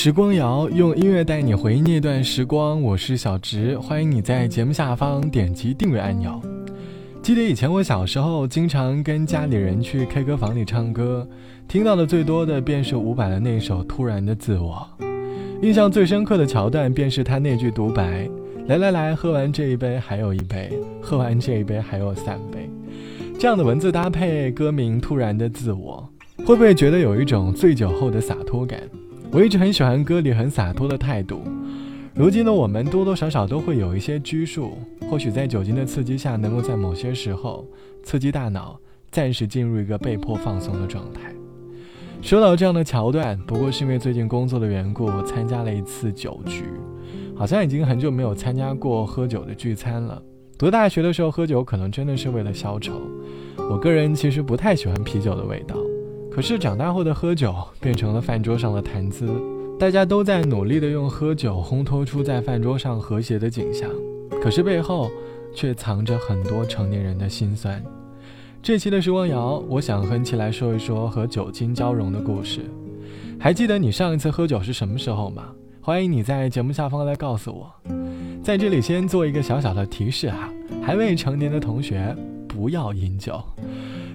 时光谣用音乐带你回忆那段时光，我是小植，欢迎你在节目下方点击订阅按钮。记得以前我小时候经常跟家里人去 K 歌房里唱歌，听到的最多的便是伍佰的那首《突然的自我》。印象最深刻的桥段便是他那句独白：“来来来，喝完这一杯还有一杯，喝完这一杯还有三杯。”这样的文字搭配歌名《突然的自我》，会不会觉得有一种醉酒后的洒脱感？我一直很喜欢歌里很洒脱的态度。如今的我们多多少少都会有一些拘束，或许在酒精的刺激下，能够在某些时候刺激大脑，暂时进入一个被迫放松的状态。说到这样的桥段，不过是因为最近工作的缘故，参加了一次酒局，好像已经很久没有参加过喝酒的聚餐了。读大学的时候喝酒，可能真的是为了消愁。我个人其实不太喜欢啤酒的味道。可是长大后的喝酒变成了饭桌上的谈资，大家都在努力的用喝酒烘托出在饭桌上和谐的景象，可是背后却藏着很多成年人的心酸。这期的时光谣，我想和你一起来说一说和酒精交融的故事。还记得你上一次喝酒是什么时候吗？欢迎你在节目下方来告诉我。在这里先做一个小小的提示哈，还未成年的同学不要饮酒。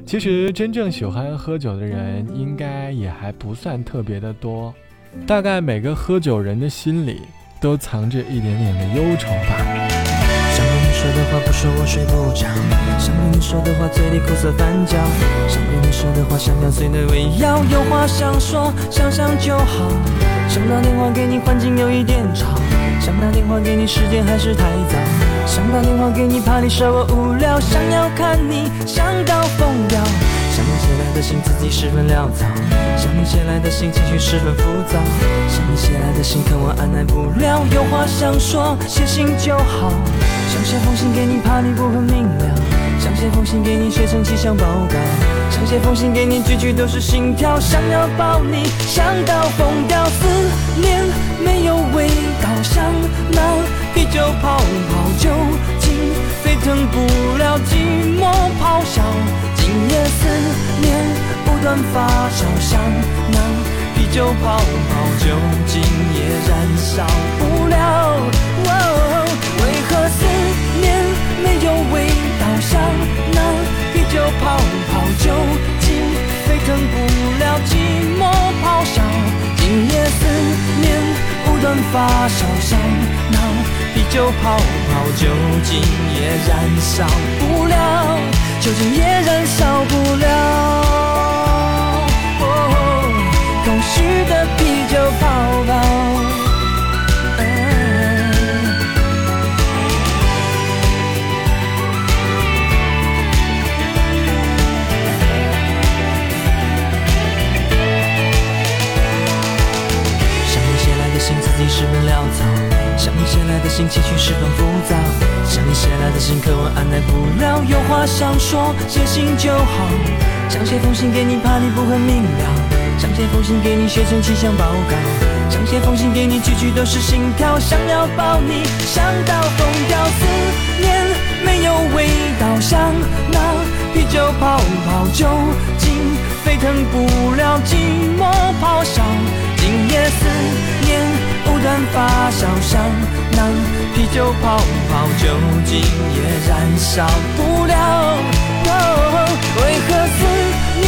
其实真正喜欢喝酒的人，应该也还不算特别的多。大概每个喝酒人的心里，都藏着一点点的忧愁吧。想对你说的话不说我睡不着，想对你说的话嘴里苦涩翻搅，想对你说的话想要碎的胃药，有话想说想想就好。想打电话给你环境有一点吵，想打电话给你时间还是太早。想打电话给你，怕你说我无聊。想要看你，想到疯掉。想你写来的信，字迹十分潦草。想你写来的信，情绪十分浮躁。想你写来的信，可我按耐不了。有话想说，写信就好。想写封信给你，怕你不很明了。想写封信给你，写成气象报告。想写封信给你，句句都是心跳。想要抱你，想到疯掉。思念没有味道，像那。啤酒泡泡，酒精沸腾不了寂寞咆哮。今夜思念不断发烧，像那啤酒泡泡，酒精也燃烧不了。哦为何思念没有味道，像那啤酒泡泡，酒精沸腾不了寂寞咆哮。今夜思念不断发烧，像。酒泡泡，酒精也燃烧不了，酒精也燃烧不了。空虚的啤酒泡泡。情绪十分浮躁。想你写来的信，可我按耐不了。有话想说，写信就好。想写封信给你，怕你不很明了。想写封信给你，写成气象报告。想写封信给你，句句都是心跳。想要抱你，想到疯掉。思念没有味道，像那啤酒泡泡，酒精沸腾不了寂寞咆哮。今夜思念不。断发酵，像那啤酒泡泡，酒精也燃烧不了。为何思念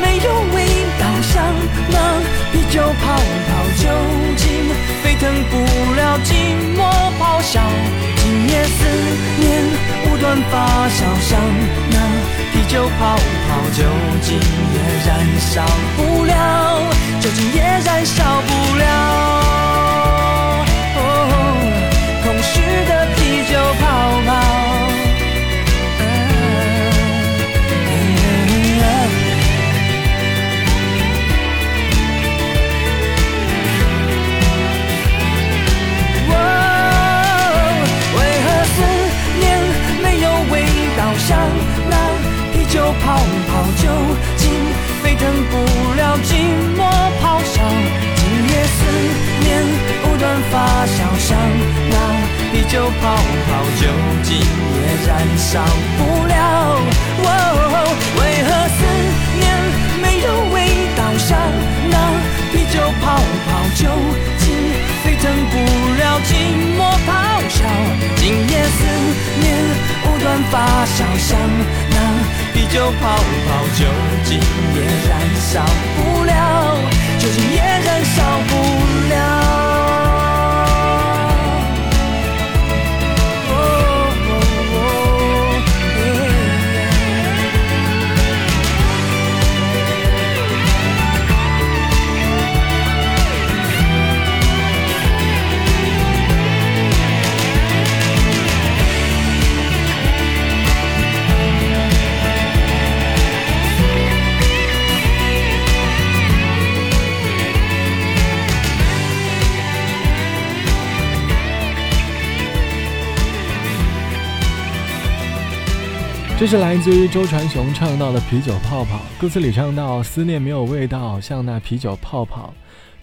没有味道，像那啤酒泡泡，酒精沸腾不了寂寞咆哮。今夜思念不断发酵，像那啤酒泡泡，酒精也燃烧不了，酒精也燃烧啤酒泡泡酒精也燃烧不了，哦，为何思念没有味道？像那啤酒泡泡酒精沸腾不了，寂寞咆哮。今夜思念不断发酵，像那啤酒泡泡酒精也燃烧。这是来自于周传雄唱到的《啤酒泡泡》，歌词里唱到：“思念没有味道，像那啤酒泡泡，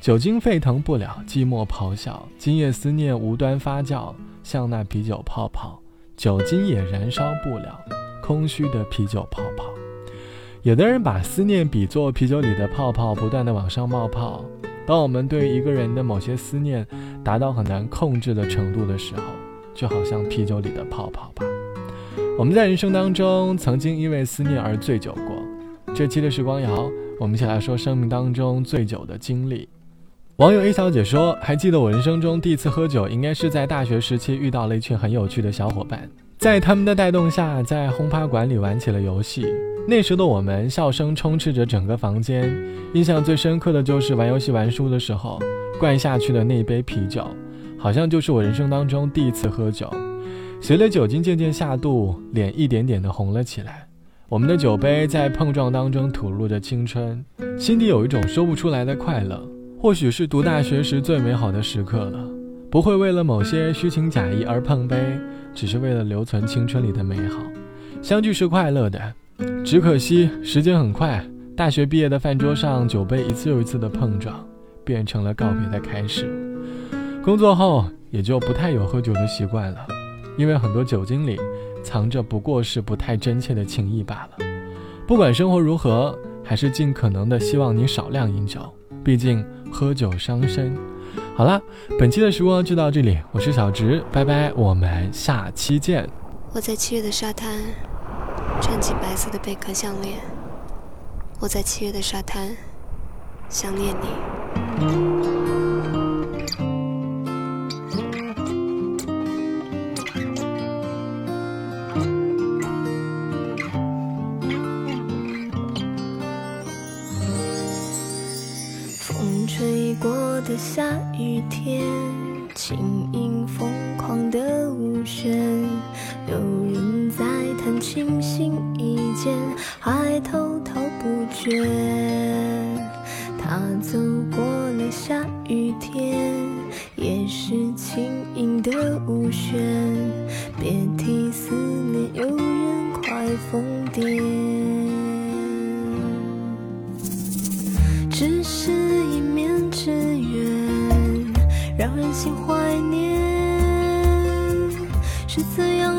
酒精沸腾不了，寂寞咆哮。今夜思念无端发酵，像那啤酒泡泡，酒精也燃烧不了，空虚的啤酒泡泡。”有的人把思念比作啤酒里的泡泡，不断的往上冒泡。当我们对一个人的某些思念达到很难控制的程度的时候，就好像啤酒里的泡泡吧。我们在人生当中曾经因为思念而醉酒过。这期的时光谣，我们一起来说生命当中醉酒的经历。网友 A 小姐说：“还记得我人生中第一次喝酒，应该是在大学时期遇到了一群很有趣的小伙伴，在他们的带动下，在轰趴馆里玩起了游戏。那时的我们笑声充斥着整个房间，印象最深刻的就是玩游戏玩输的时候，灌下去的那一杯啤酒，好像就是我人生当中第一次喝酒。”随着酒精渐渐下肚，脸一点点的红了起来。我们的酒杯在碰撞当中吐露着青春，心底有一种说不出来的快乐。或许是读大学时最美好的时刻了，不会为了某些虚情假意而碰杯，只是为了留存青春里的美好。相聚是快乐的，只可惜时间很快。大学毕业的饭桌上，酒杯一次又一次的碰撞，变成了告别的开始。工作后也就不太有喝酒的习惯了。因为很多酒精里藏着不过是不太真切的情谊罢了。不管生活如何，还是尽可能的希望你少量饮酒，毕竟喝酒伤身。好了，本期的时光就到这里，我是小直，拜拜，我们下期见。我在七月的沙滩穿起白色的贝壳项链，我在七月的沙滩想念你。吹过的下雨天，轻盈疯狂的舞旋，有人在弹琴心一间，还滔滔不绝。他走过了下雨天，也是轻盈的舞旋，别提思念心怀念，是怎样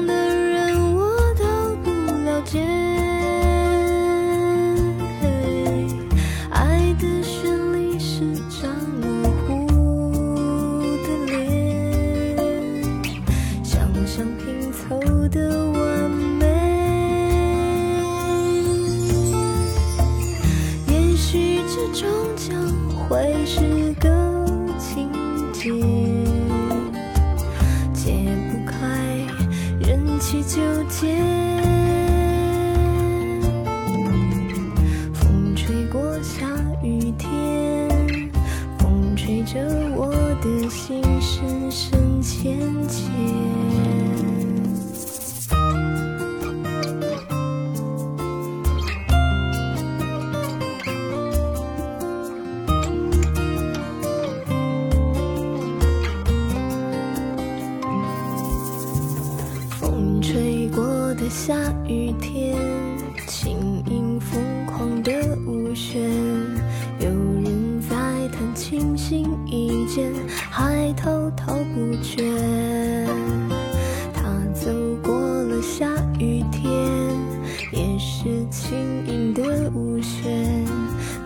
下雨天，轻盈疯狂的舞旋，有人在弹琴心一间，还滔滔不绝。他走过了下雨天，也是轻盈的舞旋，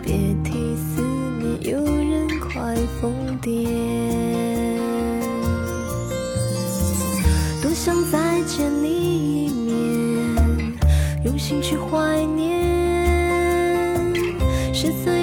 别提思念有人快疯癫。多想再见你一面。用心去怀念。是怎